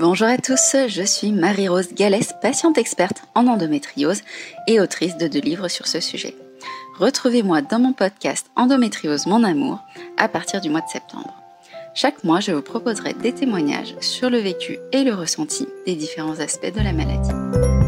Bonjour à tous, je suis Marie-Rose Gallès, patiente experte en endométriose et autrice de deux livres sur ce sujet. Retrouvez-moi dans mon podcast Endométriose Mon Amour à partir du mois de septembre. Chaque mois, je vous proposerai des témoignages sur le vécu et le ressenti des différents aspects de la maladie.